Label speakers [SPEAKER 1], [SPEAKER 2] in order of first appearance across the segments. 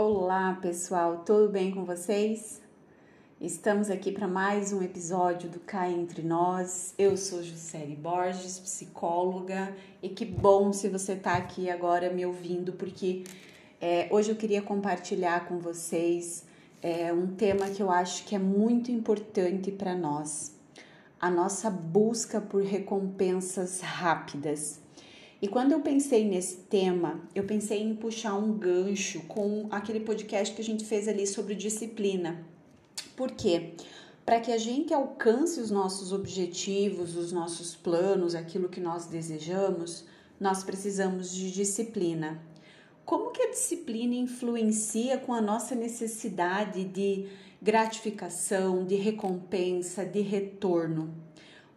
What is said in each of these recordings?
[SPEAKER 1] Olá, pessoal, tudo bem com vocês? Estamos aqui para mais um episódio do Cá Entre Nós. Eu sou Juscelie Borges, psicóloga, e que bom se você está aqui agora me ouvindo, porque é, hoje eu queria compartilhar com vocês é, um tema que eu acho que é muito importante para nós: a nossa busca por recompensas rápidas. E quando eu pensei nesse tema, eu pensei em puxar um gancho com aquele podcast que a gente fez ali sobre disciplina. Por quê? Para que a gente alcance os nossos objetivos, os nossos planos, aquilo que nós desejamos, nós precisamos de disciplina. Como que a disciplina influencia com a nossa necessidade de gratificação, de recompensa, de retorno?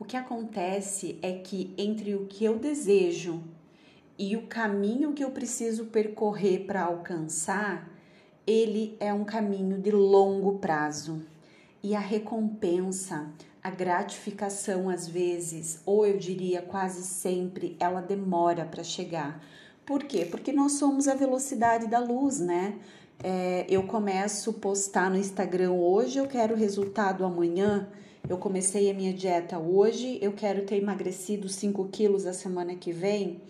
[SPEAKER 1] O que acontece é que entre o que eu desejo e o caminho que eu preciso percorrer para alcançar, ele é um caminho de longo prazo. E a recompensa, a gratificação às vezes, ou eu diria quase sempre, ela demora para chegar. Por quê? Porque nós somos a velocidade da luz, né? É, eu começo a postar no Instagram hoje, eu quero resultado amanhã eu comecei a minha dieta hoje, eu quero ter emagrecido 5 quilos a semana que vem.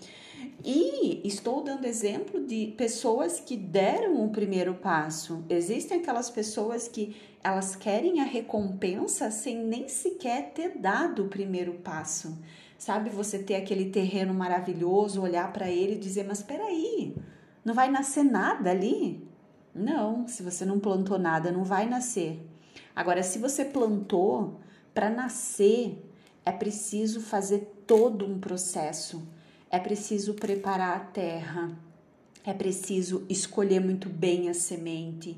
[SPEAKER 1] E estou dando exemplo de pessoas que deram o primeiro passo. Existem aquelas pessoas que elas querem a recompensa sem nem sequer ter dado o primeiro passo. Sabe, você ter aquele terreno maravilhoso, olhar para ele e dizer: Mas peraí, não vai nascer nada ali? Não, se você não plantou nada, não vai nascer. Agora, se você plantou, para nascer é preciso fazer todo um processo. É preciso preparar a terra. É preciso escolher muito bem a semente.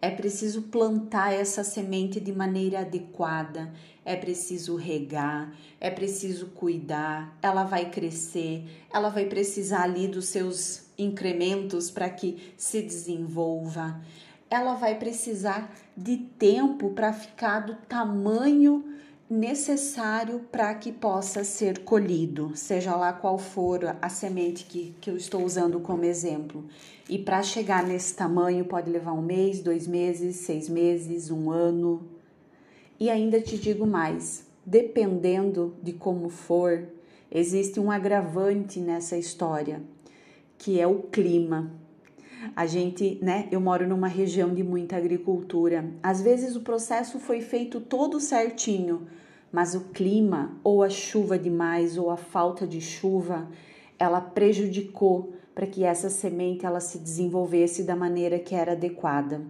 [SPEAKER 1] É preciso plantar essa semente de maneira adequada. É preciso regar, é preciso cuidar. Ela vai crescer, ela vai precisar ali dos seus incrementos para que se desenvolva ela vai precisar de tempo para ficar do tamanho necessário para que possa ser colhido, seja lá qual for a semente que, que eu estou usando como exemplo. E para chegar nesse tamanho pode levar um mês, dois meses, seis meses, um ano. E ainda te digo mais: dependendo de como for, existe um agravante nessa história, que é o clima. A gente, né, eu moro numa região de muita agricultura. Às vezes o processo foi feito todo certinho, mas o clima, ou a chuva demais, ou a falta de chuva, ela prejudicou para que essa semente ela se desenvolvesse da maneira que era adequada.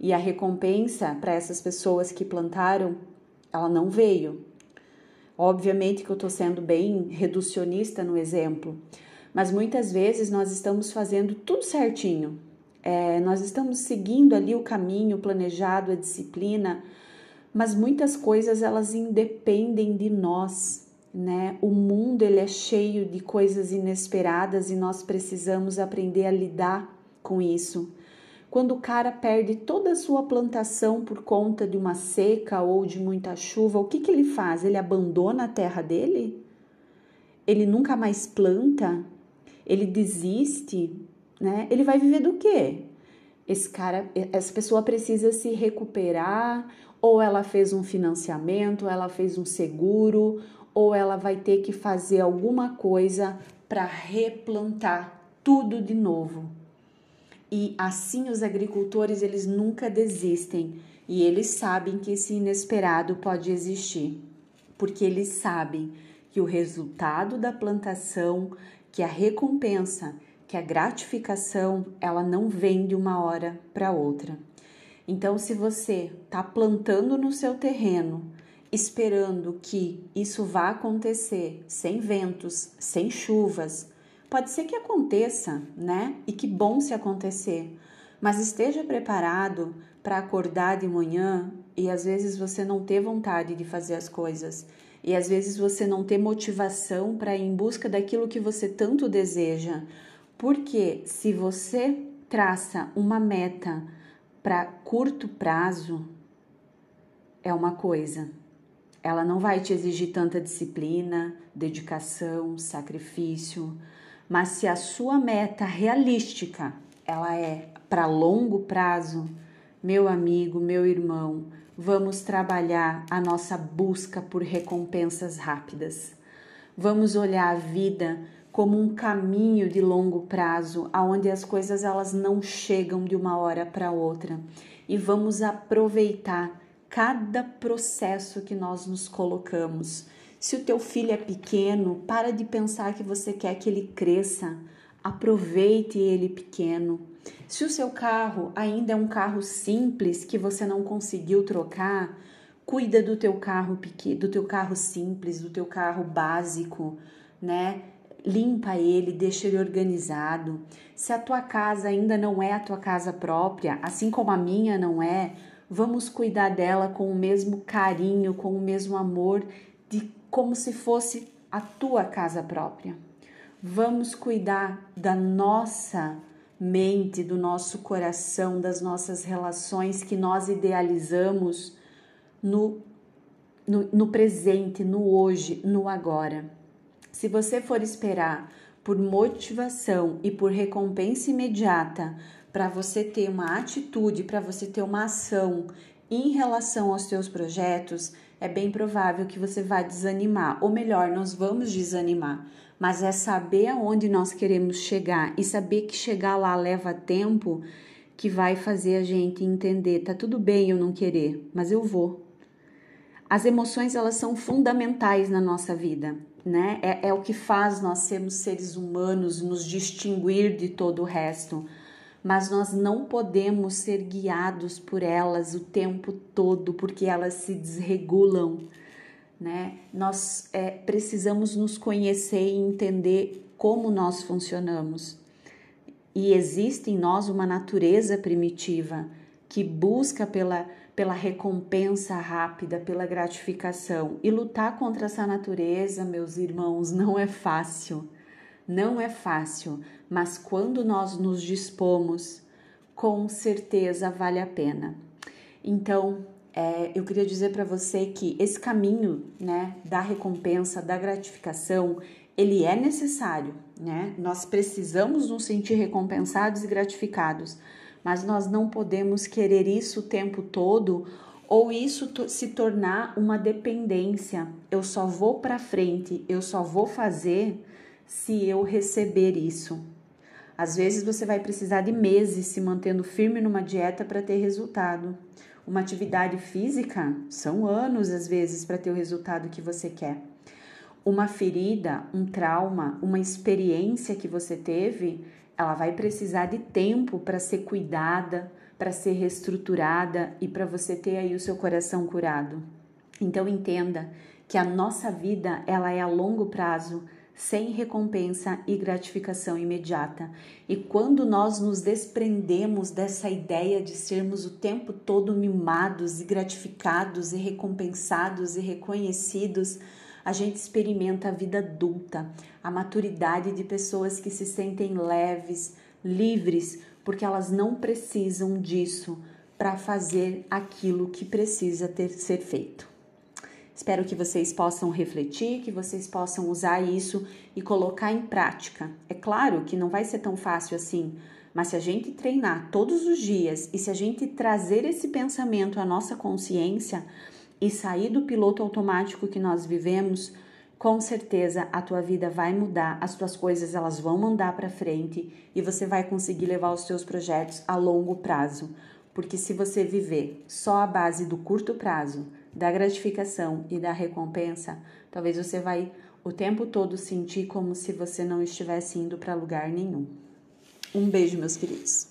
[SPEAKER 1] E a recompensa para essas pessoas que plantaram, ela não veio. Obviamente que eu estou sendo bem reducionista no exemplo, mas muitas vezes nós estamos fazendo tudo certinho. É, nós estamos seguindo ali o caminho planejado, a disciplina, mas muitas coisas elas independem de nós, né? O mundo ele é cheio de coisas inesperadas e nós precisamos aprender a lidar com isso. Quando o cara perde toda a sua plantação por conta de uma seca ou de muita chuva, o que, que ele faz? Ele abandona a terra dele? Ele nunca mais planta? Ele desiste, né? Ele vai viver do quê? Esse cara, essa pessoa precisa se recuperar, ou ela fez um financiamento, ela fez um seguro, ou ela vai ter que fazer alguma coisa para replantar tudo de novo. E assim os agricultores eles nunca desistem e eles sabem que esse inesperado pode existir, porque eles sabem que o resultado da plantação que a recompensa, que a gratificação, ela não vem de uma hora para outra. Então, se você está plantando no seu terreno, esperando que isso vá acontecer sem ventos, sem chuvas, pode ser que aconteça, né? E que bom se acontecer. Mas esteja preparado para acordar de manhã e às vezes você não ter vontade de fazer as coisas e às vezes você não ter motivação para ir em busca daquilo que você tanto deseja. Porque se você traça uma meta para curto prazo, é uma coisa. Ela não vai te exigir tanta disciplina, dedicação, sacrifício, mas se a sua meta realística, ela é para longo prazo, meu amigo, meu irmão, vamos trabalhar a nossa busca por recompensas rápidas. Vamos olhar a vida como um caminho de longo prazo, aonde as coisas elas não chegam de uma hora para outra. E vamos aproveitar cada processo que nós nos colocamos. Se o teu filho é pequeno, para de pensar que você quer que ele cresça. Aproveite ele pequeno. Se o seu carro ainda é um carro simples que você não conseguiu trocar, cuida do teu carro pequeno, do teu carro simples, do teu carro básico, né? limpa ele, deixa ele organizado. Se a tua casa ainda não é a tua casa própria, assim como a minha não é, vamos cuidar dela com o mesmo carinho, com o mesmo amor, de como se fosse a tua casa própria. Vamos cuidar da nossa mente, do nosso coração, das nossas relações que nós idealizamos no, no, no presente, no hoje, no agora. Se você for esperar por motivação e por recompensa imediata para você ter uma atitude, para você ter uma ação em relação aos seus projetos, é bem provável que você vá desanimar, ou melhor, nós vamos desanimar. Mas é saber aonde nós queremos chegar e saber que chegar lá leva tempo que vai fazer a gente entender, tá tudo bem eu não querer, mas eu vou. As emoções elas são fundamentais na nossa vida né? É, é o que faz nós sermos seres humanos, nos distinguir de todo o resto. Mas nós não podemos ser guiados por elas o tempo todo, porque elas se desregulam, né? Nós é, precisamos nos conhecer e entender como nós funcionamos. E existe em nós uma natureza primitiva que busca pela pela recompensa rápida, pela gratificação. E lutar contra essa natureza, meus irmãos, não é fácil. Não é fácil, mas quando nós nos dispomos, com certeza vale a pena. Então, é, eu queria dizer para você que esse caminho né, da recompensa, da gratificação, ele é necessário, né? Nós precisamos nos sentir recompensados e gratificados, mas nós não podemos querer isso o tempo todo ou isso se tornar uma dependência. Eu só vou para frente, eu só vou fazer se eu receber isso. Às vezes você vai precisar de meses se mantendo firme numa dieta para ter resultado. Uma atividade física são anos às vezes para ter o resultado que você quer. Uma ferida, um trauma, uma experiência que você teve ela vai precisar de tempo para ser cuidada, para ser reestruturada e para você ter aí o seu coração curado. Então entenda que a nossa vida ela é a longo prazo, sem recompensa e gratificação imediata. E quando nós nos desprendemos dessa ideia de sermos o tempo todo mimados e gratificados e recompensados e reconhecidos, a gente experimenta a vida adulta, a maturidade de pessoas que se sentem leves, livres, porque elas não precisam disso para fazer aquilo que precisa ter ser feito. Espero que vocês possam refletir, que vocês possam usar isso e colocar em prática. É claro que não vai ser tão fácil assim, mas se a gente treinar todos os dias e se a gente trazer esse pensamento à nossa consciência, e sair do piloto automático que nós vivemos, com certeza a tua vida vai mudar, as tuas coisas elas vão mandar para frente e você vai conseguir levar os teus projetos a longo prazo. Porque se você viver só a base do curto prazo, da gratificação e da recompensa, talvez você vai o tempo todo sentir como se você não estivesse indo para lugar nenhum. Um beijo, meus queridos.